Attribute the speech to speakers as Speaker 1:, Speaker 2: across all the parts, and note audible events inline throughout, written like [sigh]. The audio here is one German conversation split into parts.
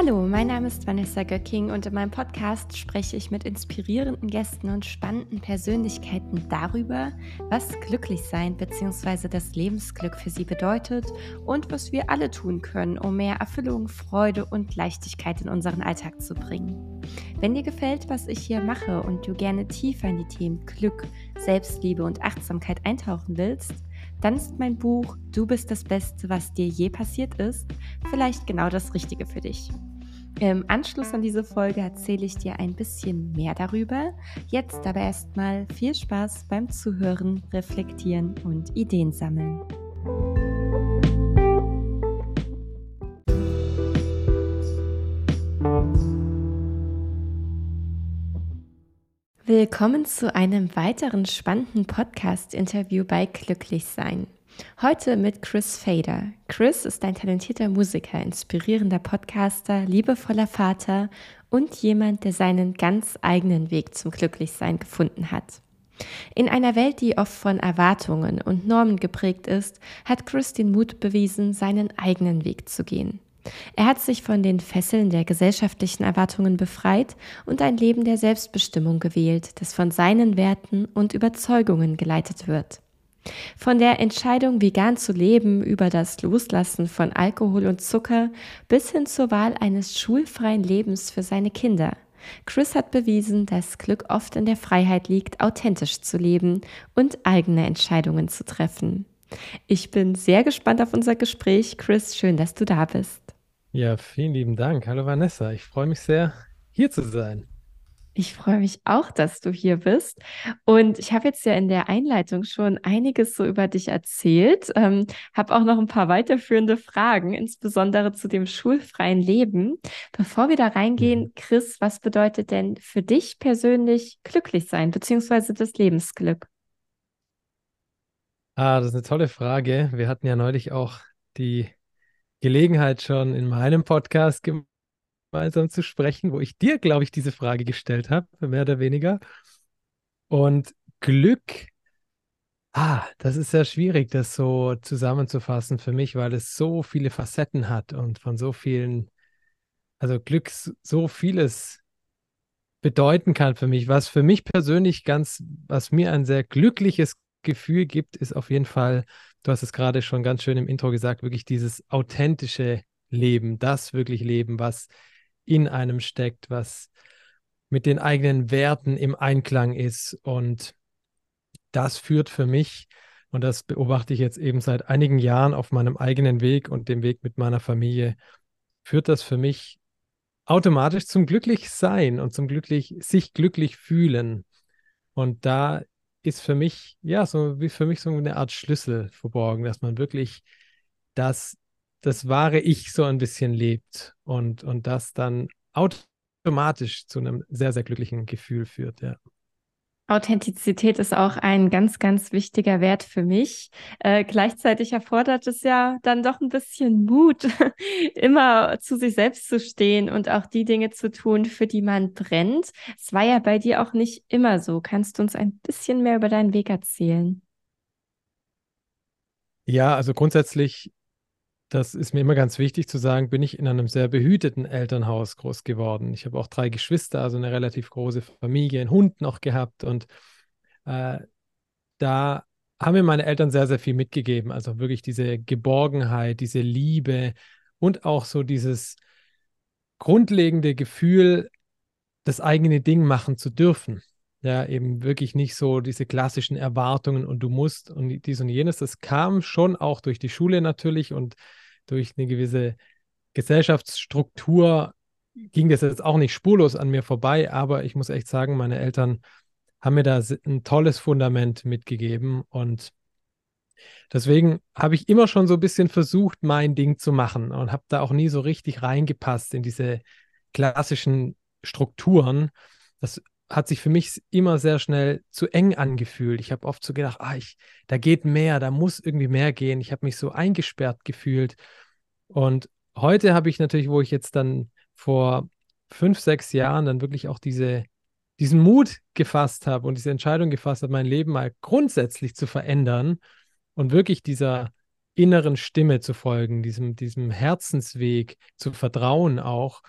Speaker 1: Hallo, mein Name ist Vanessa Göcking und in meinem Podcast spreche ich mit inspirierenden Gästen und spannenden Persönlichkeiten darüber, was Glücklichsein bzw. das Lebensglück für sie bedeutet und was wir alle tun können, um mehr Erfüllung, Freude und Leichtigkeit in unseren Alltag zu bringen. Wenn dir gefällt, was ich hier mache und du gerne tiefer in die Themen Glück, Selbstliebe und Achtsamkeit eintauchen willst, dann ist mein Buch Du bist das Beste, was dir je passiert ist, vielleicht genau das Richtige für dich. Im Anschluss an diese Folge erzähle ich dir ein bisschen mehr darüber. Jetzt aber erstmal viel Spaß beim Zuhören, Reflektieren und Ideen sammeln. Willkommen zu einem weiteren spannenden Podcast-Interview bei Glücklichsein. Heute mit Chris Fader. Chris ist ein talentierter Musiker, inspirierender Podcaster, liebevoller Vater und jemand, der seinen ganz eigenen Weg zum Glücklichsein gefunden hat. In einer Welt, die oft von Erwartungen und Normen geprägt ist, hat Chris den Mut bewiesen, seinen eigenen Weg zu gehen. Er hat sich von den Fesseln der gesellschaftlichen Erwartungen befreit und ein Leben der Selbstbestimmung gewählt, das von seinen Werten und Überzeugungen geleitet wird. Von der Entscheidung, vegan zu leben, über das Loslassen von Alkohol und Zucker bis hin zur Wahl eines schulfreien Lebens für seine Kinder. Chris hat bewiesen, dass Glück oft in der Freiheit liegt, authentisch zu leben und eigene Entscheidungen zu treffen. Ich bin sehr gespannt auf unser Gespräch. Chris, schön, dass du da bist.
Speaker 2: Ja, vielen lieben Dank. Hallo Vanessa, ich freue mich sehr, hier zu sein.
Speaker 1: Ich freue mich auch, dass du hier bist. Und ich habe jetzt ja in der Einleitung schon einiges so über dich erzählt, ähm, habe auch noch ein paar weiterführende Fragen, insbesondere zu dem schulfreien Leben. Bevor wir da reingehen, mhm. Chris, was bedeutet denn für dich persönlich glücklich sein, beziehungsweise das Lebensglück?
Speaker 2: Ah, das ist eine tolle Frage. Wir hatten ja neulich auch die Gelegenheit schon in meinem Podcast gemeinsam zu sprechen, wo ich dir, glaube ich, diese Frage gestellt habe, mehr oder weniger. Und Glück, ah, das ist sehr schwierig, das so zusammenzufassen für mich, weil es so viele Facetten hat und von so vielen, also Glück so vieles bedeuten kann für mich. Was für mich persönlich ganz, was mir ein sehr glückliches Gefühl gibt, ist auf jeden Fall, du hast es gerade schon ganz schön im Intro gesagt, wirklich dieses authentische Leben, das wirklich Leben, was in einem steckt, was mit den eigenen Werten im Einklang ist. Und das führt für mich, und das beobachte ich jetzt eben seit einigen Jahren auf meinem eigenen Weg und dem Weg mit meiner Familie, führt das für mich automatisch zum Glücklichsein und zum glücklich, sich glücklich fühlen. Und da ist für mich, ja, so wie für mich so eine Art Schlüssel verborgen, dass man wirklich das das wahre Ich so ein bisschen lebt und, und das dann automatisch zu einem sehr, sehr glücklichen Gefühl führt, ja.
Speaker 1: Authentizität ist auch ein ganz, ganz wichtiger Wert für mich. Äh, gleichzeitig erfordert es ja dann doch ein bisschen Mut, [laughs] immer zu sich selbst zu stehen und auch die Dinge zu tun, für die man brennt. Es war ja bei dir auch nicht immer so. Kannst du uns ein bisschen mehr über deinen Weg erzählen?
Speaker 2: Ja, also grundsätzlich das ist mir immer ganz wichtig zu sagen, bin ich in einem sehr behüteten Elternhaus groß geworden. Ich habe auch drei Geschwister, also eine relativ große Familie, einen Hund noch gehabt und äh, da haben mir meine Eltern sehr, sehr viel mitgegeben. Also wirklich diese Geborgenheit, diese Liebe und auch so dieses grundlegende Gefühl, das eigene Ding machen zu dürfen. Ja, eben wirklich nicht so diese klassischen Erwartungen und du musst und dies und jenes. Das kam schon auch durch die Schule natürlich und durch eine gewisse Gesellschaftsstruktur ging das jetzt auch nicht spurlos an mir vorbei, aber ich muss echt sagen, meine Eltern haben mir da ein tolles Fundament mitgegeben und deswegen habe ich immer schon so ein bisschen versucht, mein Ding zu machen und habe da auch nie so richtig reingepasst in diese klassischen Strukturen. Das hat sich für mich immer sehr schnell zu eng angefühlt. Ich habe oft so gedacht, ah, ich, da geht mehr, da muss irgendwie mehr gehen. Ich habe mich so eingesperrt gefühlt. Und heute habe ich natürlich, wo ich jetzt dann vor fünf, sechs Jahren dann wirklich auch diese, diesen Mut gefasst habe und diese Entscheidung gefasst habe, mein Leben mal grundsätzlich zu verändern und wirklich dieser inneren Stimme zu folgen, diesem, diesem Herzensweg zu vertrauen auch.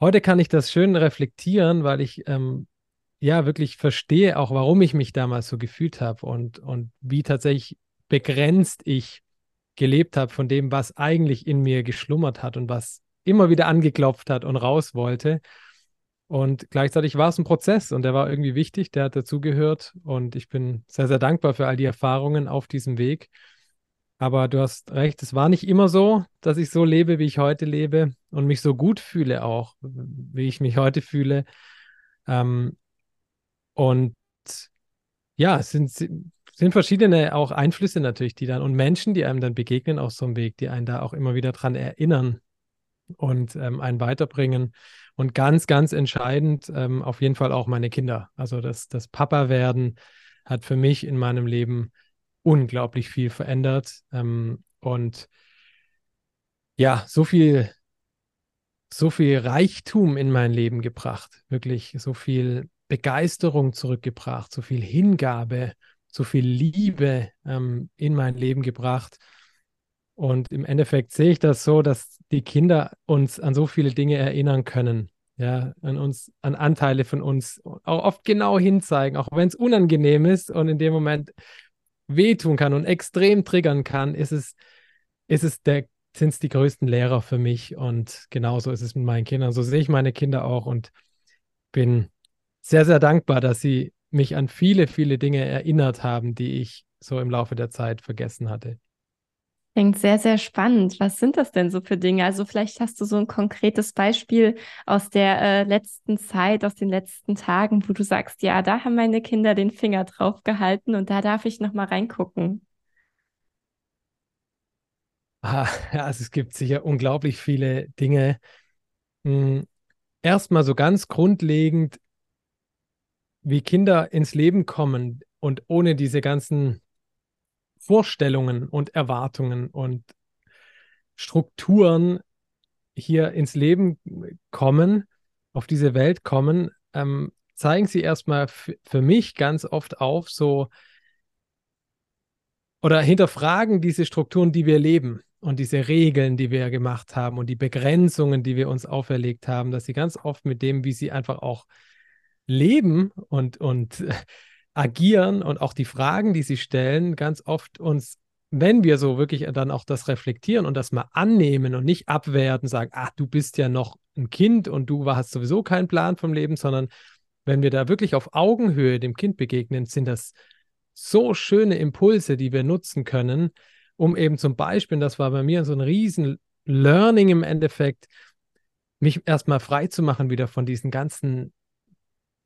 Speaker 2: Heute kann ich das schön reflektieren, weil ich ähm, ja wirklich verstehe auch, warum ich mich damals so gefühlt habe und, und wie tatsächlich begrenzt ich gelebt habe von dem, was eigentlich in mir geschlummert hat und was immer wieder angeklopft hat und raus wollte. Und gleichzeitig war es ein Prozess und der war irgendwie wichtig, der hat dazugehört und ich bin sehr, sehr dankbar für all die Erfahrungen auf diesem Weg. Aber du hast recht, es war nicht immer so, dass ich so lebe, wie ich heute lebe und mich so gut fühle auch, wie ich mich heute fühle. Ähm, und ja, es sind, sind verschiedene auch Einflüsse natürlich, die dann und Menschen, die einem dann begegnen auf so einem Weg, die einen da auch immer wieder dran erinnern und ähm, einen weiterbringen. Und ganz, ganz entscheidend ähm, auf jeden Fall auch meine Kinder. Also das, das Papa-Werden hat für mich in meinem Leben unglaublich viel verändert. Ähm, und ja, so viel, so viel Reichtum in mein Leben gebracht. Wirklich so viel Begeisterung zurückgebracht, so viel Hingabe, so viel Liebe ähm, in mein Leben gebracht. Und im Endeffekt sehe ich das so, dass die Kinder uns an so viele Dinge erinnern können. Ja, an uns, an Anteile von uns auch oft genau hinzeigen, auch wenn es unangenehm ist und in dem Moment wehtun kann und extrem triggern kann, ist es, ist es der, sind es die größten Lehrer für mich. Und genauso ist es mit meinen Kindern. So sehe ich meine Kinder auch und bin sehr, sehr dankbar, dass sie mich an viele, viele Dinge erinnert haben, die ich so im Laufe der Zeit vergessen hatte.
Speaker 1: Klingt sehr, sehr spannend. Was sind das denn so für Dinge? Also vielleicht hast du so ein konkretes Beispiel aus der äh, letzten Zeit, aus den letzten Tagen, wo du sagst, ja, da haben meine Kinder den Finger drauf gehalten und da darf ich noch mal reingucken.
Speaker 2: Ah, [laughs] also es gibt sicher unglaublich viele Dinge. Hm, erstmal so ganz grundlegend, wie Kinder ins Leben kommen und ohne diese ganzen Vorstellungen und Erwartungen und Strukturen hier ins Leben kommen, auf diese Welt kommen, ähm, zeigen sie erstmal für mich ganz oft auf, so oder hinterfragen diese Strukturen, die wir leben und diese Regeln, die wir gemacht haben und die Begrenzungen, die wir uns auferlegt haben, dass sie ganz oft mit dem, wie sie einfach auch leben und, und agieren und auch die Fragen, die sie stellen, ganz oft uns, wenn wir so wirklich dann auch das reflektieren und das mal annehmen und nicht abwerten, sagen, ach, du bist ja noch ein Kind und du hast sowieso keinen Plan vom Leben, sondern wenn wir da wirklich auf Augenhöhe dem Kind begegnen, sind das so schöne Impulse, die wir nutzen können, um eben zum Beispiel, das war bei mir so ein riesen Learning im Endeffekt, mich erstmal frei zu machen wieder von diesen ganzen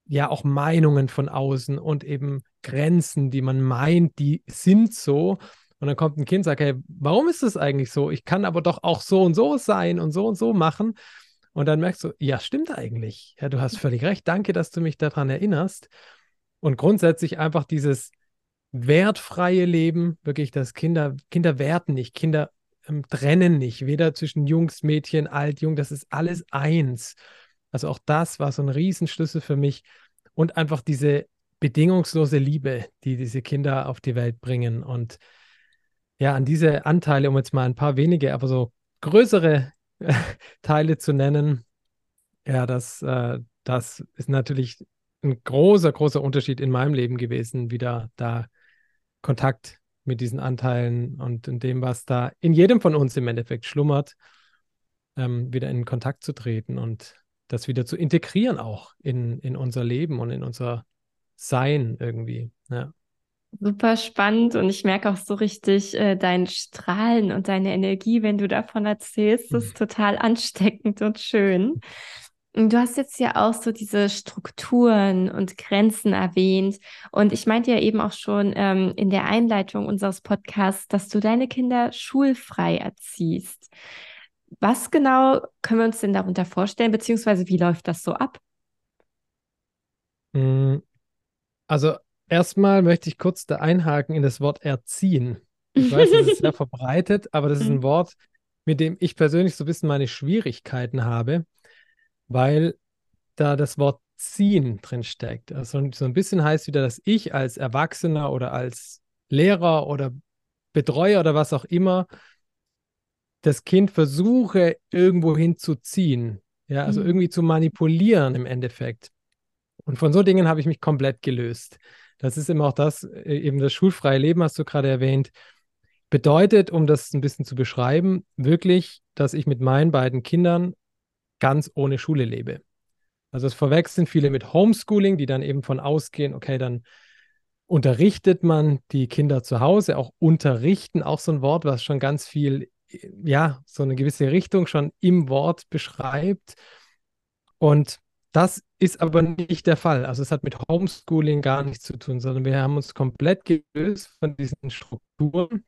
Speaker 2: ja auch Meinungen von außen und eben Grenzen, die man meint, die sind so. Und dann kommt ein Kind und sagt, hey, warum ist das eigentlich so? Ich kann aber doch auch so und so sein und so und so machen. Und dann merkst du, ja, stimmt eigentlich. Ja, du hast völlig recht. Danke, dass du mich daran erinnerst. Und grundsätzlich einfach dieses wertfreie Leben, wirklich, dass Kinder, Kinder werten nicht, Kinder ähm, trennen nicht, weder zwischen Jungs, Mädchen, alt, jung, das ist alles eins. Also auch das war so ein Riesenschlüssel für mich und einfach diese bedingungslose Liebe, die diese Kinder auf die Welt bringen. Und ja, an diese Anteile, um jetzt mal ein paar wenige, aber so größere [laughs] Teile zu nennen, ja, das, äh, das ist natürlich ein großer, großer Unterschied in meinem Leben gewesen, wieder da Kontakt mit diesen Anteilen und in dem, was da in jedem von uns im Endeffekt schlummert, ähm, wieder in Kontakt zu treten und das wieder zu integrieren auch in, in unser Leben und in unser Sein irgendwie. Ja.
Speaker 1: Super spannend und ich merke auch so richtig äh, dein Strahlen und deine Energie, wenn du davon erzählst. Das ist total ansteckend und schön. Und du hast jetzt ja auch so diese Strukturen und Grenzen erwähnt. Und ich meinte ja eben auch schon ähm, in der Einleitung unseres Podcasts, dass du deine Kinder schulfrei erziehst. Was genau können wir uns denn darunter vorstellen, beziehungsweise wie läuft das so ab?
Speaker 2: Mm, also erstmal möchte ich kurz da einhaken in das Wort erziehen. Ich weiß, das ist sehr [laughs] verbreitet, aber das ist ein mhm. Wort, mit dem ich persönlich so ein bisschen meine Schwierigkeiten habe, weil da das Wort ziehen drin steckt. Also so ein bisschen heißt wieder, dass ich als Erwachsener oder als Lehrer oder Betreuer oder was auch immer das Kind versuche, irgendwo hinzuziehen. Ja, also mhm. irgendwie zu manipulieren im Endeffekt. Und von so Dingen habe ich mich komplett gelöst. Das ist immer auch das, äh, eben das schulfreie Leben, hast du gerade erwähnt. Bedeutet, um das ein bisschen zu beschreiben, wirklich, dass ich mit meinen beiden Kindern ganz ohne Schule lebe. Also es verwechseln viele mit Homeschooling, die dann eben von ausgehen, okay, dann unterrichtet man die Kinder zu Hause, auch unterrichten, auch so ein Wort, was schon ganz viel, ja, so eine gewisse Richtung schon im Wort beschreibt. Und das ist aber nicht der Fall. Also es hat mit Homeschooling gar nichts zu tun, sondern wir haben uns komplett gelöst von diesen Strukturen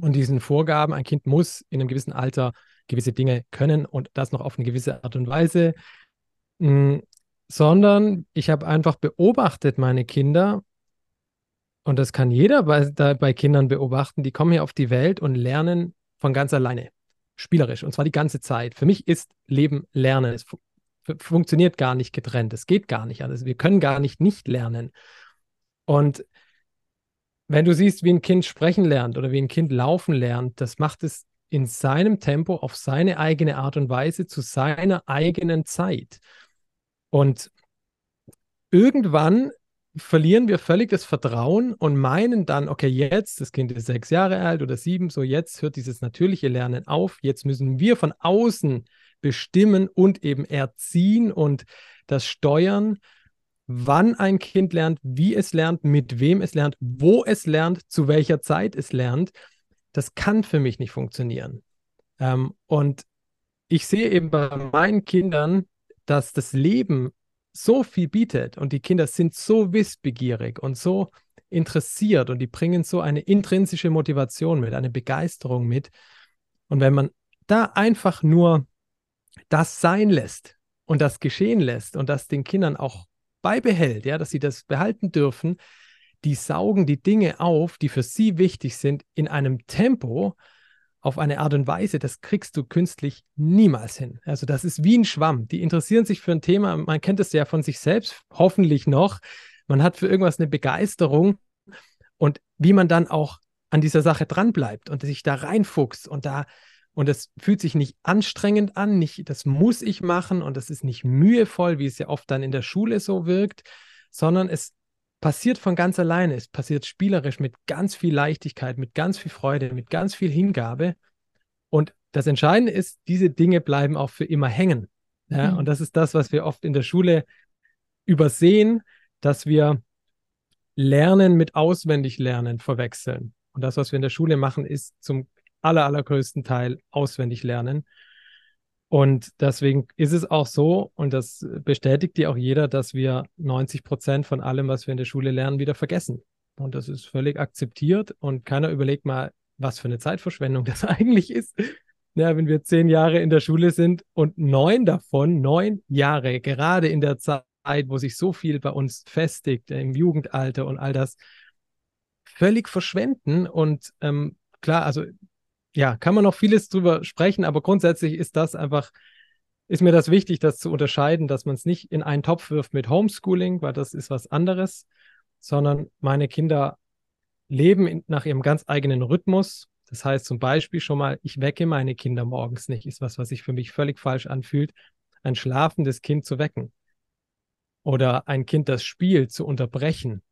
Speaker 2: und diesen Vorgaben. Ein Kind muss in einem gewissen Alter gewisse Dinge können und das noch auf eine gewisse Art und Weise, mh, sondern ich habe einfach beobachtet meine Kinder und das kann jeder bei, bei Kindern beobachten, die kommen hier auf die Welt und lernen von ganz alleine, spielerisch und zwar die ganze Zeit. Für mich ist Leben Lernen. Es funktioniert gar nicht getrennt. Es geht gar nicht anders. Wir können gar nicht nicht lernen. Und wenn du siehst, wie ein Kind sprechen lernt oder wie ein Kind laufen lernt, das macht es in seinem Tempo, auf seine eigene Art und Weise, zu seiner eigenen Zeit. Und irgendwann verlieren wir völlig das Vertrauen und meinen dann, okay, jetzt, das Kind ist sechs Jahre alt oder sieben, so jetzt hört dieses natürliche Lernen auf, jetzt müssen wir von außen bestimmen und eben erziehen und das steuern, wann ein Kind lernt, wie es lernt, mit wem es lernt, wo es lernt, zu welcher Zeit es lernt. Das kann für mich nicht funktionieren. Ähm, und ich sehe eben bei meinen Kindern, dass das Leben so viel bietet und die Kinder sind so wissbegierig und so interessiert und die bringen so eine intrinsische Motivation mit, eine Begeisterung mit. Und wenn man da einfach nur das sein lässt und das geschehen lässt und das den Kindern auch beibehält, ja, dass sie das behalten dürfen, die saugen die Dinge auf, die für sie wichtig sind, in einem Tempo, auf eine Art und Weise, das kriegst du künstlich niemals hin. Also das ist wie ein Schwamm. Die interessieren sich für ein Thema, man kennt es ja von sich selbst, hoffentlich noch. Man hat für irgendwas eine Begeisterung und wie man dann auch an dieser Sache dranbleibt und sich da reinfuchst und da und es fühlt sich nicht anstrengend an, nicht, das muss ich machen und das ist nicht mühevoll, wie es ja oft dann in der Schule so wirkt, sondern es passiert von ganz alleine. Es passiert spielerisch mit ganz viel Leichtigkeit, mit ganz viel Freude, mit ganz viel Hingabe. Und das Entscheidende ist, diese Dinge bleiben auch für immer hängen. Ja? Mhm. Und das ist das, was wir oft in der Schule übersehen, dass wir Lernen mit auswendig Lernen verwechseln. Und das, was wir in der Schule machen, ist zum aller, allergrößten Teil auswendig lernen. Und deswegen ist es auch so, und das bestätigt dir auch jeder, dass wir 90 Prozent von allem, was wir in der Schule lernen, wieder vergessen. Und das ist völlig akzeptiert und keiner überlegt mal, was für eine Zeitverschwendung [laughs] das eigentlich ist. Ja, wenn wir zehn Jahre in der Schule sind und neun davon, neun Jahre, gerade in der Zeit, wo sich so viel bei uns festigt, im Jugendalter und all das, völlig verschwenden. Und ähm, klar, also ja, kann man noch vieles drüber sprechen, aber grundsätzlich ist das einfach, ist mir das wichtig, das zu unterscheiden, dass man es nicht in einen Topf wirft mit Homeschooling, weil das ist was anderes, sondern meine Kinder leben in, nach ihrem ganz eigenen Rhythmus. Das heißt zum Beispiel schon mal, ich wecke meine Kinder morgens nicht, ist was, was sich für mich völlig falsch anfühlt, ein schlafendes Kind zu wecken oder ein Kind, das spielt, zu unterbrechen.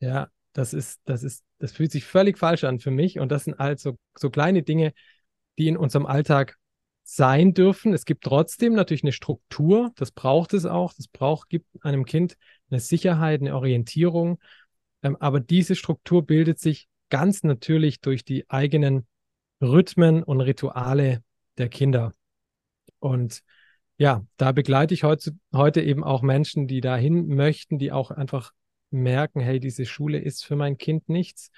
Speaker 2: Ja, das ist, das ist, das fühlt sich völlig falsch an für mich. Und das sind halt so, so kleine Dinge, die in unserem Alltag sein dürfen. Es gibt trotzdem natürlich eine Struktur, das braucht es auch. Das braucht, gibt einem Kind eine Sicherheit, eine Orientierung. Ähm, aber diese Struktur bildet sich ganz natürlich durch die eigenen Rhythmen und Rituale der Kinder. Und ja, da begleite ich heute, heute eben auch Menschen, die dahin möchten, die auch einfach merken, hey, diese Schule ist für mein Kind nichts.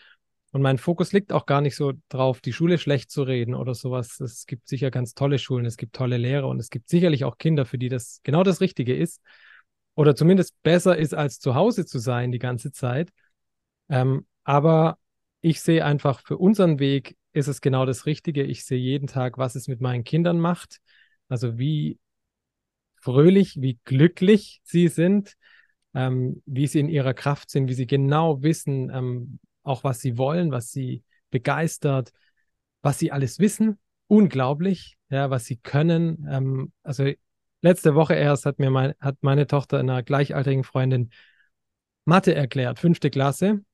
Speaker 2: Und mein Fokus liegt auch gar nicht so drauf, die Schule schlecht zu reden oder sowas. Es gibt sicher ganz tolle Schulen, es gibt tolle Lehrer und es gibt sicherlich auch Kinder, für die das genau das Richtige ist. Oder zumindest besser ist, als zu Hause zu sein die ganze Zeit. Ähm, aber ich sehe einfach, für unseren Weg ist es genau das Richtige. Ich sehe jeden Tag, was es mit meinen Kindern macht. Also wie fröhlich, wie glücklich sie sind, ähm, wie sie in ihrer Kraft sind, wie sie genau wissen, ähm, auch was sie wollen, was sie begeistert, was sie alles wissen. Unglaublich, ja, was sie können. Ähm, also letzte Woche erst hat mir mein, hat meine Tochter einer gleichaltrigen Freundin Mathe erklärt, fünfte Klasse.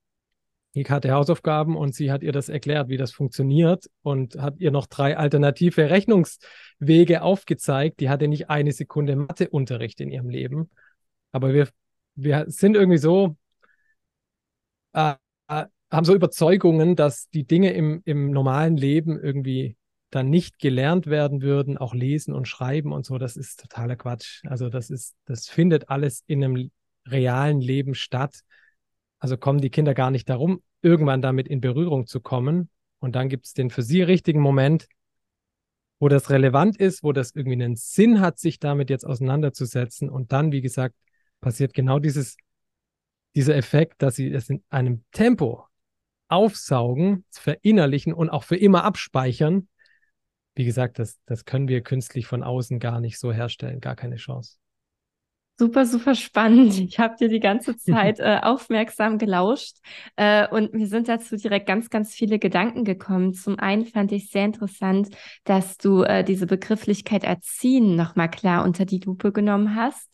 Speaker 2: Ich hatte Hausaufgaben und sie hat ihr das erklärt, wie das funktioniert und hat ihr noch drei alternative Rechnungswege aufgezeigt. Die hatte nicht eine Sekunde Matheunterricht in ihrem Leben. Aber wir, wir sind irgendwie so, äh, äh haben so Überzeugungen, dass die Dinge im, im normalen Leben irgendwie dann nicht gelernt werden würden, auch lesen und schreiben und so, das ist totaler Quatsch. Also das ist, das findet alles in einem realen Leben statt. Also kommen die Kinder gar nicht darum, irgendwann damit in Berührung zu kommen. Und dann gibt es den für sie richtigen Moment, wo das relevant ist, wo das irgendwie einen Sinn hat, sich damit jetzt auseinanderzusetzen. Und dann, wie gesagt, passiert genau dieses, dieser Effekt, dass sie es in einem Tempo aufsaugen, verinnerlichen und auch für immer abspeichern. Wie gesagt, das, das können wir künstlich von außen gar nicht so herstellen, gar keine Chance.
Speaker 1: Super, super spannend. Ich habe dir die ganze [laughs] Zeit äh, aufmerksam gelauscht äh, und mir sind dazu direkt ganz, ganz viele Gedanken gekommen. Zum einen fand ich sehr interessant, dass du äh, diese Begrifflichkeit Erziehen nochmal klar unter die Lupe genommen hast.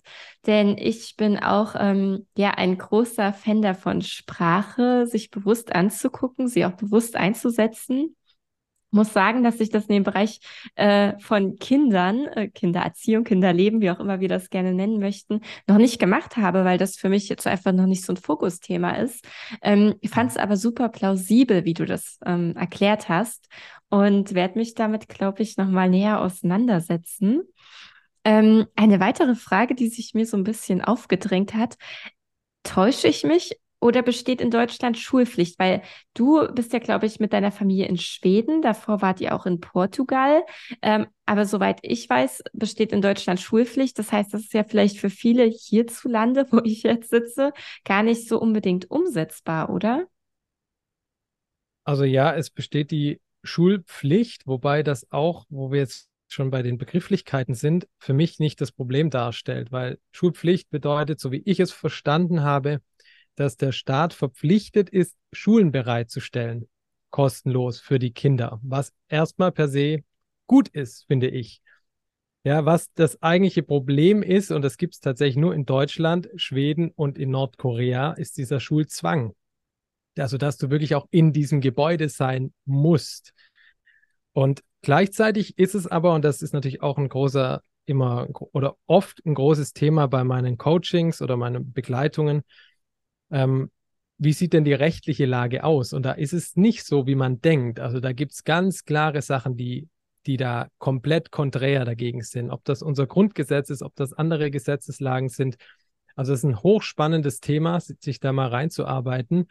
Speaker 1: Denn ich bin auch ähm, ja ein großer Fan davon, Sprache sich bewusst anzugucken, sie auch bewusst einzusetzen muss sagen, dass ich das in dem Bereich äh, von Kindern, äh, Kindererziehung, Kinderleben, wie auch immer wir das gerne nennen möchten, noch nicht gemacht habe, weil das für mich jetzt einfach noch nicht so ein Fokusthema ist. Ähm, ich fand es aber super plausibel, wie du das ähm, erklärt hast und werde mich damit, glaube ich, nochmal näher auseinandersetzen. Ähm, eine weitere Frage, die sich mir so ein bisschen aufgedrängt hat, täusche ich mich oder besteht in Deutschland Schulpflicht? Weil du bist ja, glaube ich, mit deiner Familie in Schweden. Davor wart ihr auch in Portugal. Ähm, aber soweit ich weiß, besteht in Deutschland Schulpflicht. Das heißt, das ist ja vielleicht für viele hierzulande, [laughs] wo ich jetzt sitze, gar nicht so unbedingt umsetzbar, oder?
Speaker 2: Also ja, es besteht die Schulpflicht, wobei das auch, wo wir jetzt schon bei den Begrifflichkeiten sind, für mich nicht das Problem darstellt, weil Schulpflicht bedeutet, so wie ich es verstanden habe, dass der Staat verpflichtet ist, Schulen bereitzustellen, kostenlos für die Kinder, was erstmal per se gut ist, finde ich. Ja, was das eigentliche Problem ist, und das gibt es tatsächlich nur in Deutschland, Schweden und in Nordkorea, ist dieser Schulzwang. Also, dass du wirklich auch in diesem Gebäude sein musst. Und gleichzeitig ist es aber, und das ist natürlich auch ein großer, immer oder oft ein großes Thema bei meinen Coachings oder meinen Begleitungen, ähm, wie sieht denn die rechtliche Lage aus? Und da ist es nicht so, wie man denkt. Also da gibt es ganz klare Sachen, die, die da komplett konträr dagegen sind. Ob das unser Grundgesetz ist, ob das andere Gesetzeslagen sind. Also es ist ein hochspannendes Thema, sich da mal reinzuarbeiten.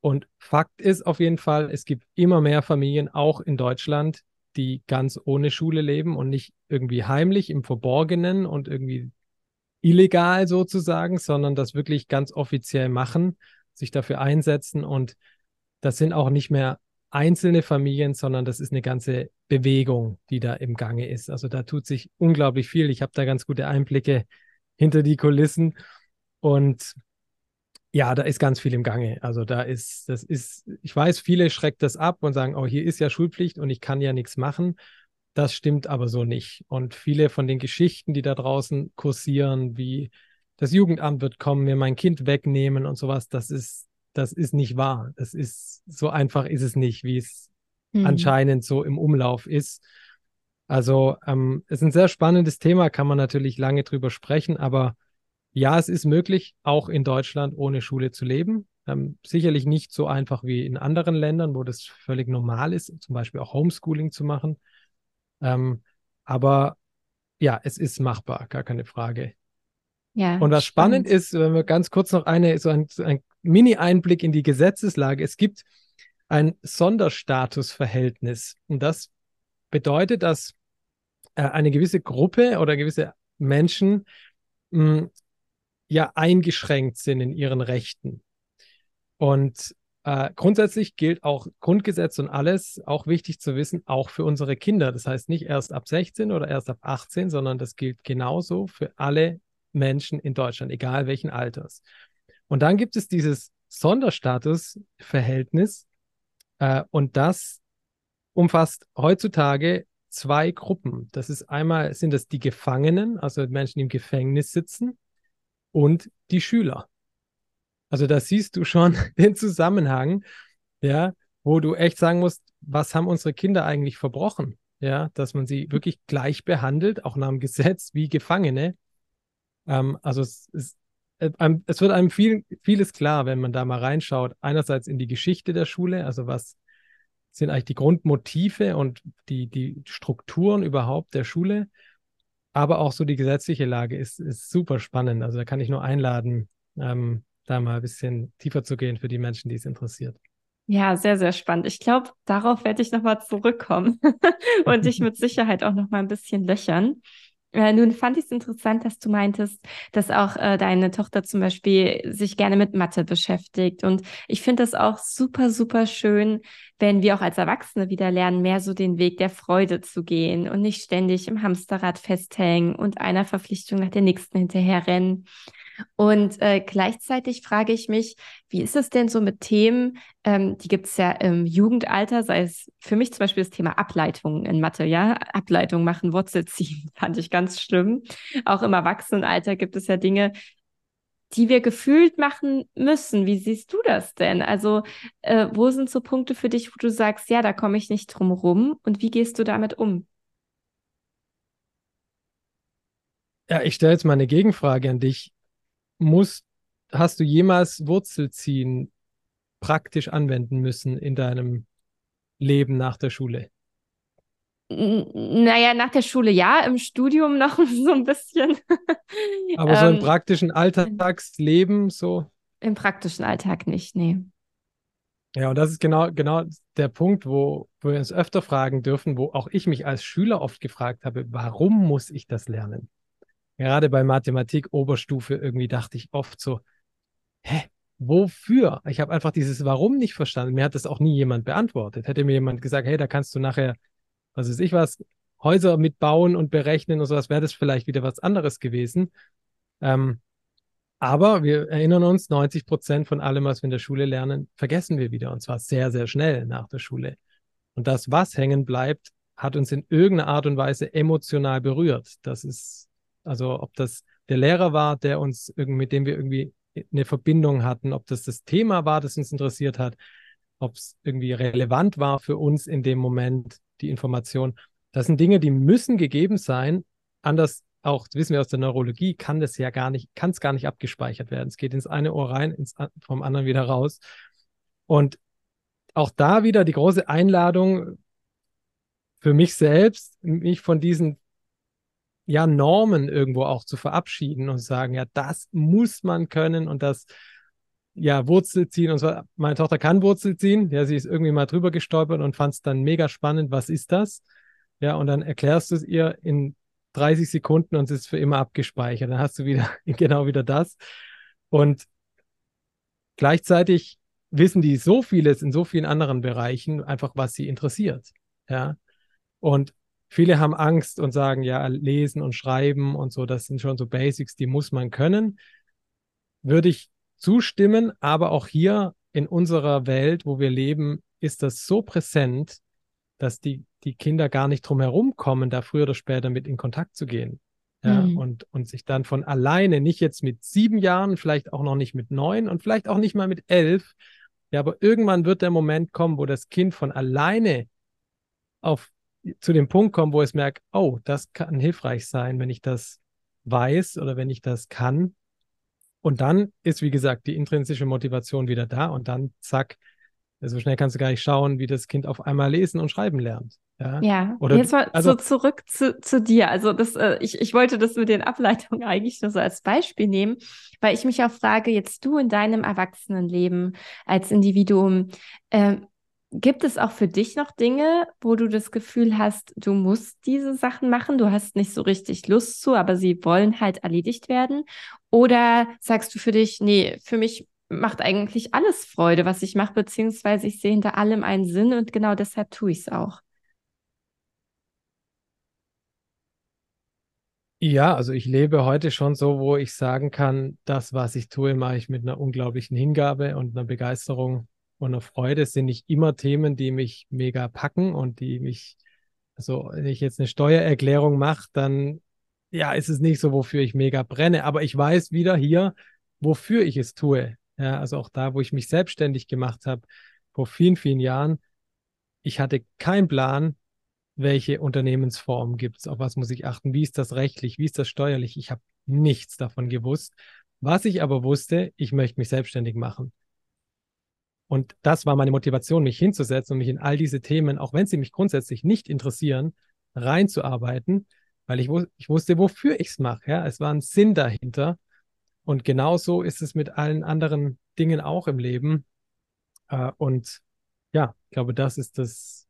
Speaker 2: Und Fakt ist auf jeden Fall, es gibt immer mehr Familien, auch in Deutschland, die ganz ohne Schule leben und nicht irgendwie heimlich im Verborgenen und irgendwie illegal sozusagen, sondern das wirklich ganz offiziell machen, sich dafür einsetzen und das sind auch nicht mehr einzelne Familien, sondern das ist eine ganze Bewegung, die da im Gange ist. Also da tut sich unglaublich viel. Ich habe da ganz gute Einblicke hinter die Kulissen und ja, da ist ganz viel im Gange. Also da ist, das ist, ich weiß, viele schreckt das ab und sagen, oh, hier ist ja Schulpflicht und ich kann ja nichts machen. Das stimmt aber so nicht. Und viele von den Geschichten, die da draußen kursieren, wie das Jugendamt wird kommen, mir mein Kind wegnehmen und sowas, das ist, das ist nicht wahr. Das ist, so einfach ist es nicht, wie es mhm. anscheinend so im Umlauf ist. Also, ähm, es ist ein sehr spannendes Thema, kann man natürlich lange drüber sprechen, aber ja, es ist möglich, auch in Deutschland ohne Schule zu leben. Ähm, sicherlich nicht so einfach wie in anderen Ländern, wo das völlig normal ist, zum Beispiel auch Homeschooling zu machen. Ähm, aber ja, es ist machbar, gar keine Frage. Ja, und was spannend. spannend ist, wenn wir ganz kurz noch eine, so ein, ein Mini-Einblick in die Gesetzeslage. Es gibt ein Sonderstatusverhältnis. Und das bedeutet, dass äh, eine gewisse Gruppe oder gewisse Menschen mh, hm, ja eingeschränkt sind in ihren Rechten. Und äh, grundsätzlich gilt auch Grundgesetz und alles, auch wichtig zu wissen, auch für unsere Kinder. Das heißt nicht erst ab 16 oder erst ab 18, sondern das gilt genauso für alle Menschen in Deutschland, egal welchen Alters. Und dann gibt es dieses Sonderstatusverhältnis, Äh, und das umfasst heutzutage zwei Gruppen. Das ist einmal sind das die Gefangenen, also Menschen, die im Gefängnis sitzen, und die Schüler. Also da siehst du schon [laughs] den Zusammenhang, ja, wo du echt sagen musst, was haben unsere Kinder eigentlich verbrochen? Ja, dass man sie wirklich gleich behandelt, auch nach dem Gesetz wie Gefangene. Ähm, also es, es, äh, es wird einem viel, vieles klar, wenn man da mal reinschaut. Einerseits in die Geschichte der Schule, also was sind eigentlich die Grundmotive und die, die Strukturen überhaupt der Schule. Aber auch so die gesetzliche Lage ist, ist super spannend. Also da kann ich nur einladen, ähm, da mal ein bisschen tiefer zu gehen für die Menschen, die es interessiert.
Speaker 1: Ja, sehr, sehr spannend. Ich glaube, darauf werde ich nochmal zurückkommen [laughs] und dich mit Sicherheit auch nochmal ein bisschen löchern. Äh, nun fand ich es interessant, dass du meintest, dass auch äh, deine Tochter zum Beispiel sich gerne mit Mathe beschäftigt. Und ich finde das auch super, super schön, wenn wir auch als Erwachsene wieder lernen, mehr so den Weg der Freude zu gehen und nicht ständig im Hamsterrad festhängen und einer Verpflichtung nach der nächsten hinterherrennen. Und äh, gleichzeitig frage ich mich, wie ist es denn so mit Themen, ähm, die gibt es ja im Jugendalter, sei es für mich zum Beispiel das Thema Ableitungen in Mathe, ja, Ableitung machen, Wurzel ziehen, [laughs] fand ich ganz schlimm. Auch im Erwachsenenalter gibt es ja Dinge, die wir gefühlt machen müssen. Wie siehst du das denn? Also, äh, wo sind so Punkte für dich, wo du sagst, ja, da komme ich nicht drum rum und wie gehst du damit um?
Speaker 2: Ja, ich stelle jetzt mal eine Gegenfrage an dich musst, hast du jemals Wurzelziehen praktisch anwenden müssen in deinem Leben nach der Schule?
Speaker 1: Naja, nach der Schule ja, im Studium noch [laughs] so ein bisschen.
Speaker 2: Aber so im ähm, praktischen Alltagsleben so?
Speaker 1: Im praktischen Alltag nicht, nee.
Speaker 2: Ja, und das ist genau, genau der Punkt, wo, wo wir uns öfter fragen dürfen, wo auch ich mich als Schüler oft gefragt habe, warum muss ich das lernen? gerade bei Mathematik Oberstufe irgendwie dachte ich oft so, hä, wofür? Ich habe einfach dieses Warum nicht verstanden. Mir hat das auch nie jemand beantwortet. Hätte mir jemand gesagt, hey, da kannst du nachher, was weiß ich was, Häuser mitbauen und berechnen und sowas, wäre das vielleicht wieder was anderes gewesen. Ähm, aber wir erinnern uns, 90 Prozent von allem, was wir in der Schule lernen, vergessen wir wieder. Und zwar sehr, sehr schnell nach der Schule. Und das, was hängen bleibt, hat uns in irgendeiner Art und Weise emotional berührt. Das ist also ob das der Lehrer war, der uns mit dem wir irgendwie eine Verbindung hatten, ob das das Thema war, das uns interessiert hat, ob es irgendwie relevant war für uns in dem Moment, die Information. Das sind Dinge, die müssen gegeben sein. Anders auch, wissen wir aus der Neurologie, kann das ja gar nicht, kann es gar nicht abgespeichert werden. Es geht ins eine Ohr rein, ins, vom anderen wieder raus. Und auch da wieder die große Einladung für mich selbst, mich von diesen ja, Normen irgendwo auch zu verabschieden und sagen, ja, das muss man können und das, ja, Wurzel ziehen. Und zwar, meine Tochter kann Wurzel ziehen. Ja, sie ist irgendwie mal drüber gestolpert und fand es dann mega spannend. Was ist das? Ja, und dann erklärst du es ihr in 30 Sekunden und es ist für immer abgespeichert. Dann hast du wieder [laughs] genau wieder das. Und gleichzeitig wissen die so vieles in so vielen anderen Bereichen, einfach was sie interessiert. Ja. Und Viele haben Angst und sagen, ja, lesen und schreiben und so, das sind schon so Basics, die muss man können. Würde ich zustimmen, aber auch hier in unserer Welt, wo wir leben, ist das so präsent, dass die, die Kinder gar nicht drum herum kommen, da früher oder später mit in Kontakt zu gehen. Ja, mhm. und, und sich dann von alleine, nicht jetzt mit sieben Jahren, vielleicht auch noch nicht mit neun und vielleicht auch nicht mal mit elf, ja, aber irgendwann wird der Moment kommen, wo das Kind von alleine auf zu dem Punkt kommen, wo es merkt, oh, das kann hilfreich sein, wenn ich das weiß oder wenn ich das kann. Und dann ist, wie gesagt, die intrinsische Motivation wieder da und dann zack, so schnell kannst du gar nicht schauen, wie das Kind auf einmal lesen und schreiben lernt. Ja,
Speaker 1: ja. Oder, jetzt mal also, so zurück zu, zu dir. Also das, äh, ich, ich wollte das mit den Ableitungen [laughs] eigentlich nur so als Beispiel nehmen, weil ich mich auch frage, jetzt du in deinem Erwachsenenleben als Individuum, äh, Gibt es auch für dich noch Dinge, wo du das Gefühl hast, du musst diese Sachen machen, du hast nicht so richtig Lust zu, aber sie wollen halt erledigt werden? Oder sagst du für dich, nee, für mich macht eigentlich alles Freude, was ich mache, beziehungsweise ich sehe hinter allem einen Sinn und genau deshalb tue ich es auch?
Speaker 2: Ja, also ich lebe heute schon so, wo ich sagen kann, das, was ich tue, mache ich mit einer unglaublichen Hingabe und einer Begeisterung und eine Freude sind nicht immer Themen, die mich mega packen und die mich, also wenn ich jetzt eine Steuererklärung mache, dann ja, ist es nicht so, wofür ich mega brenne, aber ich weiß wieder hier, wofür ich es tue. Ja, also auch da, wo ich mich selbstständig gemacht habe, vor vielen, vielen Jahren, ich hatte keinen Plan, welche Unternehmensform gibt es, auf was muss ich achten, wie ist das rechtlich, wie ist das steuerlich. Ich habe nichts davon gewusst. Was ich aber wusste, ich möchte mich selbstständig machen. Und das war meine Motivation, mich hinzusetzen und mich in all diese Themen, auch wenn sie mich grundsätzlich nicht interessieren, reinzuarbeiten, weil ich, ich wusste, wofür ich es mache. Ja? Es war ein Sinn dahinter. Und genauso ist es mit allen anderen Dingen auch im Leben. Äh, und ja, ich glaube, das ist das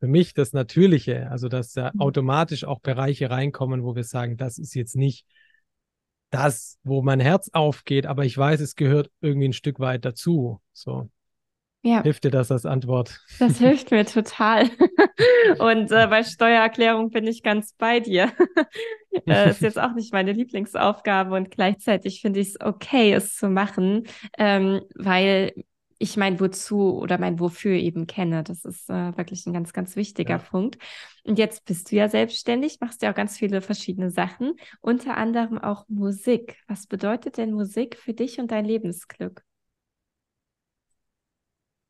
Speaker 2: für mich das Natürliche. Also, dass da mhm. automatisch auch Bereiche reinkommen, wo wir sagen, das ist jetzt nicht das, wo mein Herz aufgeht, aber ich weiß, es gehört irgendwie ein Stück weit dazu. So. Ja. Hilft dir das als Antwort?
Speaker 1: Das hilft mir total. [laughs] Und äh, bei Steuererklärung bin ich ganz bei dir. [laughs] äh, ist jetzt auch nicht meine Lieblingsaufgabe und gleichzeitig finde ich es okay, es zu machen, ähm, weil ich mein Wozu oder mein Wofür eben kenne. Das ist äh, wirklich ein ganz, ganz wichtiger ja. Punkt. Und jetzt bist du ja selbstständig, machst ja auch ganz viele verschiedene Sachen, unter anderem auch Musik. Was bedeutet denn Musik für dich und dein Lebensglück?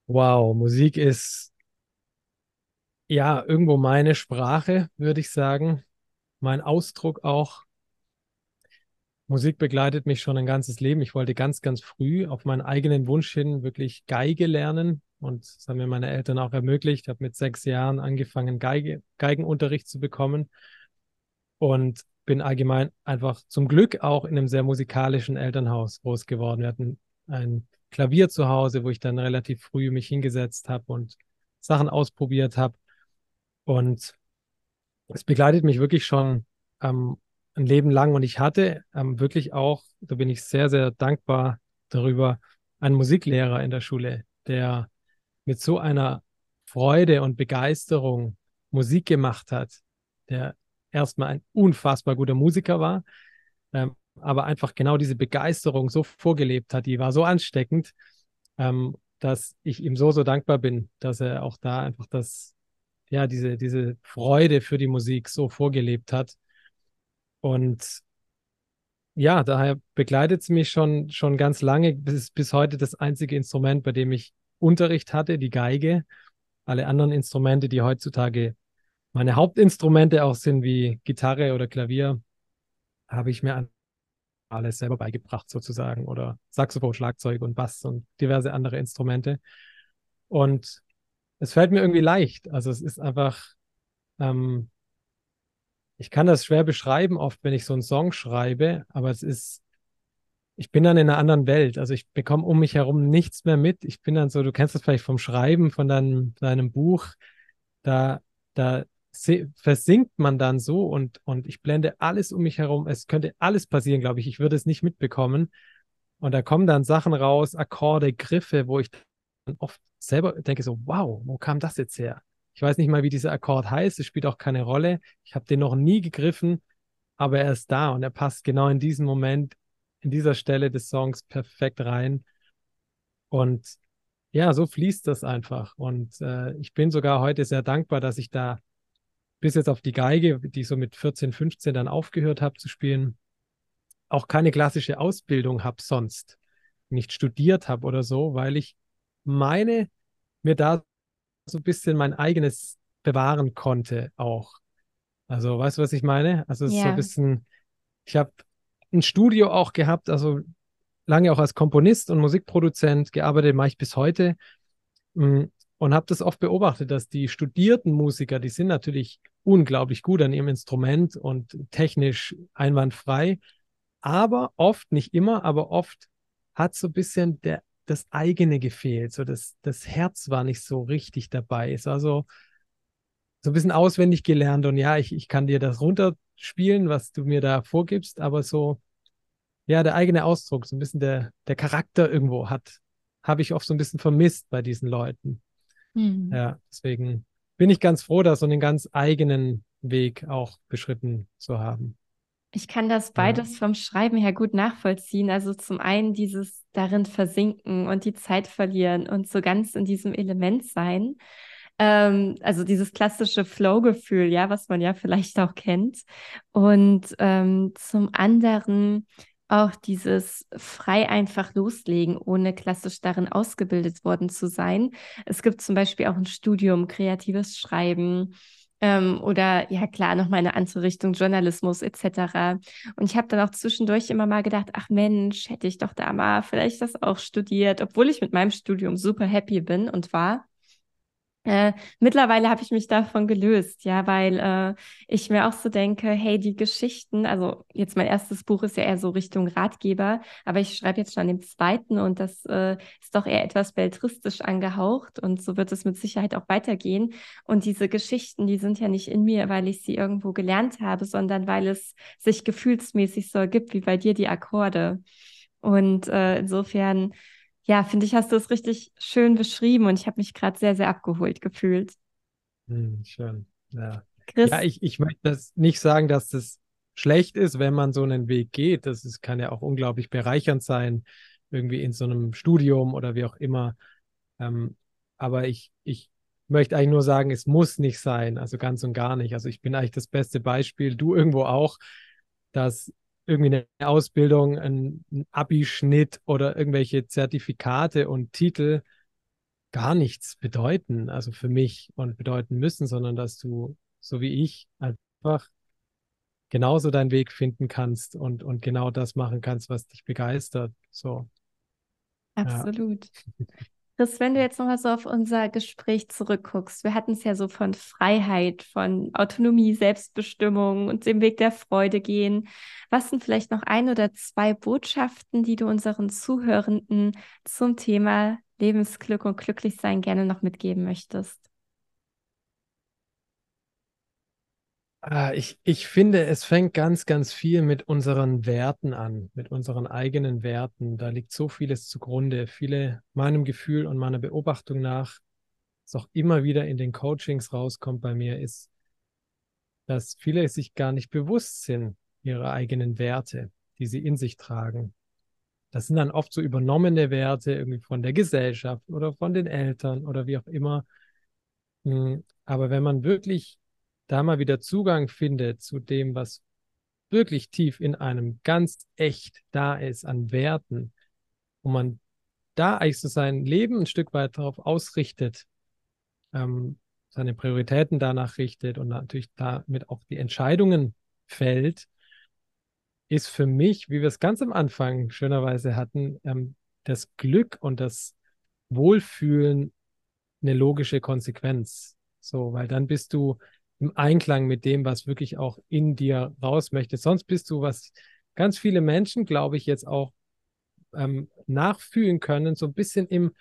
Speaker 2: Wow, Musik ist ja irgendwo meine Sprache, würde ich sagen. Mein Ausdruck auch. Musik begleitet mich schon ein ganzes Leben. Ich wollte ganz, ganz früh auf meinen eigenen Wunsch hin wirklich Geige lernen. Und das haben mir meine Eltern auch ermöglicht. Ich habe mit sechs Jahren angefangen, Geige, Geigenunterricht zu bekommen. Und bin allgemein einfach zum Glück auch in einem sehr musikalischen Elternhaus groß geworden. Wir hatten ein Klavier zu Hause, wo ich dann relativ früh mich hingesetzt habe und Sachen ausprobiert habe. Und es begleitet mich wirklich schon ähm, ein Leben lang. Und ich hatte ähm, wirklich auch, da bin ich sehr, sehr dankbar darüber, einen Musiklehrer in der Schule, der mit so einer Freude und Begeisterung Musik gemacht hat, der erstmal ein unfassbar guter Musiker war, ähm, aber einfach genau diese Begeisterung so vorgelebt hat, die war so ansteckend, ähm, dass ich ihm so, so dankbar bin, dass er auch da einfach das, ja, diese, diese Freude für die Musik so vorgelebt hat. Und ja, daher begleitet es mich schon, schon ganz lange, bis, bis heute das einzige Instrument, bei dem ich Unterricht hatte, die Geige. Alle anderen Instrumente, die heutzutage meine Hauptinstrumente auch sind, wie Gitarre oder Klavier, habe ich mir alles selber beigebracht sozusagen oder Saxophon, Schlagzeug und Bass und diverse andere Instrumente. Und es fällt mir irgendwie leicht. Also es ist einfach, ähm, ich kann das schwer beschreiben, oft wenn ich so einen Song schreibe, aber es ist, ich bin dann in einer anderen Welt. Also ich bekomme um mich herum nichts mehr mit. Ich bin dann so, du kennst das vielleicht vom Schreiben von deinem, deinem Buch, da, da versinkt man dann so und, und ich blende alles um mich herum. Es könnte alles passieren, glaube ich. Ich würde es nicht mitbekommen. Und da kommen dann Sachen raus, Akkorde, Griffe, wo ich dann oft selber denke so, wow, wo kam das jetzt her? Ich weiß nicht mal, wie dieser Akkord heißt. Es spielt auch keine Rolle. Ich habe den noch nie gegriffen, aber er ist da und er passt genau in diesem Moment, in dieser Stelle des Songs perfekt rein. Und ja, so fließt das einfach. Und äh, ich bin sogar heute sehr dankbar, dass ich da bis jetzt auf die Geige, die ich so mit 14, 15 dann aufgehört habe zu spielen, auch keine klassische Ausbildung habe sonst, nicht studiert habe oder so, weil ich meine, mir da so ein bisschen mein eigenes bewahren konnte auch. Also, weißt du, was ich meine? Also, es ja. ist so ein bisschen, ich habe ein Studio auch gehabt, also lange auch als Komponist und Musikproduzent gearbeitet, mache ich bis heute. Und habe das oft beobachtet, dass die studierten Musiker, die sind natürlich unglaublich gut an ihrem Instrument und technisch einwandfrei, aber oft, nicht immer, aber oft hat so ein bisschen der, das eigene gefehlt, so das, das Herz war nicht so richtig dabei. Es war so, so ein bisschen auswendig gelernt und ja, ich, ich kann dir das runterspielen, was du mir da vorgibst, aber so, ja, der eigene Ausdruck, so ein bisschen der, der Charakter irgendwo hat, habe ich oft so ein bisschen vermisst bei diesen Leuten. Mhm. Ja, deswegen bin ich ganz froh, da so einen ganz eigenen Weg auch beschritten zu haben.
Speaker 1: Ich kann das beides ja. vom Schreiben her gut nachvollziehen. Also zum einen dieses darin versinken und die Zeit verlieren und so ganz in diesem Element sein. Ähm, also dieses klassische Flow-Gefühl, ja, was man ja vielleicht auch kennt. Und ähm, zum anderen auch dieses frei einfach loslegen, ohne klassisch darin ausgebildet worden zu sein. Es gibt zum Beispiel auch ein Studium kreatives Schreiben ähm, oder ja klar, nochmal eine andere Richtung Journalismus etc. Und ich habe dann auch zwischendurch immer mal gedacht, ach Mensch, hätte ich doch da mal vielleicht das auch studiert, obwohl ich mit meinem Studium super happy bin und war. Äh, mittlerweile habe ich mich davon gelöst, ja, weil äh, ich mir auch so denke, hey, die Geschichten, also jetzt mein erstes Buch ist ja eher so Richtung Ratgeber, aber ich schreibe jetzt schon an dem zweiten und das äh, ist doch eher etwas beltristisch angehaucht und so wird es mit Sicherheit auch weitergehen. Und diese Geschichten, die sind ja nicht in mir, weil ich sie irgendwo gelernt habe, sondern weil es sich gefühlsmäßig so ergibt, wie bei dir die Akkorde. Und äh, insofern ja, finde ich, hast du es richtig schön beschrieben und ich habe mich gerade sehr, sehr abgeholt gefühlt.
Speaker 2: Hm, schön. Ja. Chris? Ja, ich, ich möchte das nicht sagen, dass das schlecht ist, wenn man so einen Weg geht. Das ist, kann ja auch unglaublich bereichernd sein, irgendwie in so einem Studium oder wie auch immer. Ähm, aber ich, ich möchte eigentlich nur sagen, es muss nicht sein, also ganz und gar nicht. Also ich bin eigentlich das beste Beispiel, du irgendwo auch, dass irgendwie eine Ausbildung, ein, Abischnitt oder irgendwelche Zertifikate und Titel gar nichts bedeuten, also für mich und bedeuten müssen, sondern dass du, so wie ich, einfach genauso deinen Weg finden kannst und, und genau das machen kannst, was dich begeistert. So.
Speaker 1: Absolut. Ja. Chris, wenn du jetzt nochmal so auf unser Gespräch zurückguckst, wir hatten es ja so von Freiheit, von Autonomie, Selbstbestimmung und dem Weg der Freude gehen. Was sind vielleicht noch ein oder zwei Botschaften, die du unseren Zuhörenden zum Thema Lebensglück und Glücklichsein gerne noch mitgeben möchtest?
Speaker 2: Ich, ich finde, es fängt ganz, ganz viel mit unseren Werten an, mit unseren eigenen Werten. Da liegt so vieles zugrunde. Viele meinem Gefühl und meiner Beobachtung nach, was auch immer wieder in den Coachings rauskommt bei mir, ist, dass viele sich gar nicht bewusst sind ihrer eigenen Werte, die sie in sich tragen. Das sind dann oft so übernommene Werte irgendwie von der Gesellschaft oder von den Eltern oder wie auch immer. Hm, aber wenn man wirklich da mal wieder Zugang findet zu dem, was wirklich tief in einem ganz echt da ist an Werten und man da eigentlich so sein Leben ein Stück weit darauf ausrichtet, ähm, seine Prioritäten danach richtet und natürlich damit auch die Entscheidungen fällt, ist für mich, wie wir es ganz am Anfang schönerweise hatten, ähm, das Glück und das Wohlfühlen eine logische Konsequenz. So, weil dann bist du im Einklang mit dem, was wirklich auch in dir raus möchte. Sonst bist du, was ganz viele Menschen, glaube ich, jetzt auch ähm, nachfühlen können, so ein bisschen im,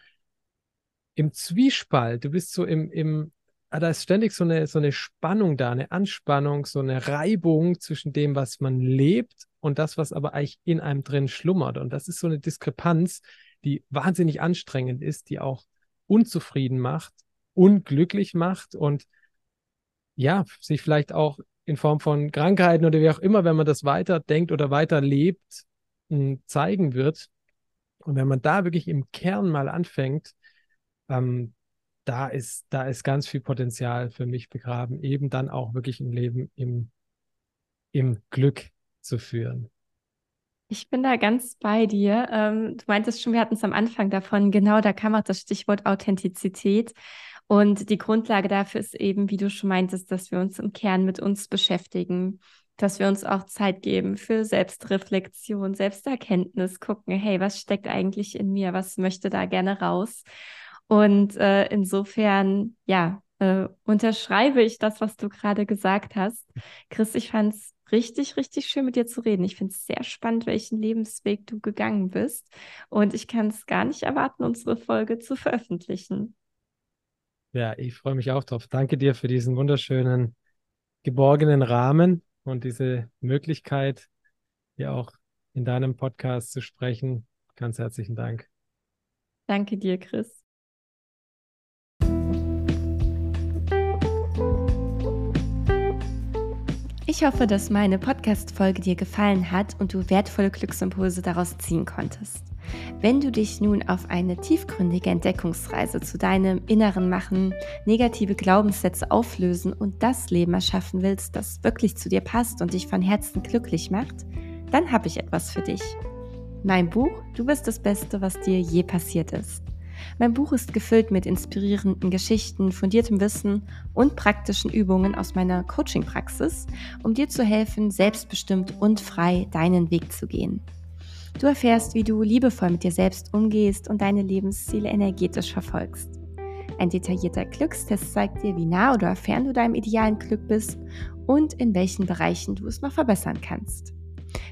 Speaker 2: im Zwiespalt. Du bist so im, im, ah, da ist ständig so eine, so eine Spannung da, eine Anspannung, so eine Reibung zwischen dem, was man lebt und das, was aber eigentlich in einem drin schlummert. Und das ist so eine Diskrepanz, die wahnsinnig anstrengend ist, die auch unzufrieden macht, unglücklich macht und ja, sich vielleicht auch in Form von Krankheiten oder wie auch immer, wenn man das weiter denkt oder weiter lebt, hm, zeigen wird. Und wenn man da wirklich im Kern mal anfängt, ähm, da ist, da ist ganz viel Potenzial für mich begraben, eben dann auch wirklich ein Leben im, im Glück zu führen.
Speaker 1: Ich bin da ganz bei dir. Ähm, du meintest schon, wir hatten es am Anfang davon, genau, da kam auch das Stichwort Authentizität. Und die Grundlage dafür ist eben, wie du schon meintest, dass wir uns im Kern mit uns beschäftigen, dass wir uns auch Zeit geben für Selbstreflexion, Selbsterkenntnis, gucken, hey, was steckt eigentlich in mir, was möchte da gerne raus? Und äh, insofern, ja, äh, unterschreibe ich das, was du gerade gesagt hast. Chris, ich fand es richtig, richtig schön mit dir zu reden. Ich finde es sehr spannend, welchen Lebensweg du gegangen bist. Und ich kann es gar nicht erwarten, unsere Folge zu veröffentlichen.
Speaker 2: Ja, ich freue mich auch drauf. Danke dir für diesen wunderschönen, geborgenen Rahmen und diese Möglichkeit, hier auch in deinem Podcast zu sprechen. Ganz herzlichen Dank.
Speaker 1: Danke dir, Chris. Ich hoffe, dass meine Podcast-Folge dir gefallen hat und du wertvolle Glücksimpulse daraus ziehen konntest. Wenn du dich nun auf eine tiefgründige Entdeckungsreise zu deinem Inneren machen, negative Glaubenssätze auflösen und das Leben erschaffen willst, das wirklich zu dir passt und dich von Herzen glücklich macht, dann habe ich etwas für dich. Mein Buch Du bist das Beste, was dir je passiert ist. Mein Buch ist gefüllt mit inspirierenden Geschichten, fundiertem Wissen und praktischen Übungen aus meiner Coaching-Praxis, um dir zu helfen, selbstbestimmt und frei deinen Weg zu gehen. Du erfährst, wie du liebevoll mit dir selbst umgehst und deine Lebensziele energetisch verfolgst. Ein detaillierter Glückstest zeigt dir, wie nah oder fern du deinem idealen Glück bist und in welchen Bereichen du es noch verbessern kannst.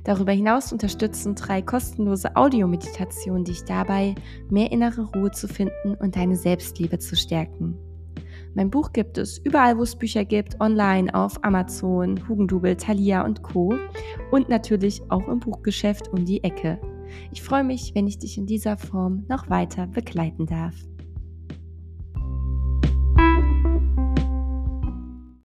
Speaker 1: Darüber hinaus unterstützen drei kostenlose Audiomeditationen dich dabei, mehr innere Ruhe zu finden und deine Selbstliebe zu stärken. Mein Buch gibt es überall, wo es Bücher gibt, online auf Amazon, Hugendubel, Thalia und Co. Und natürlich auch im Buchgeschäft um die Ecke. Ich freue mich, wenn ich dich in dieser Form noch weiter begleiten darf.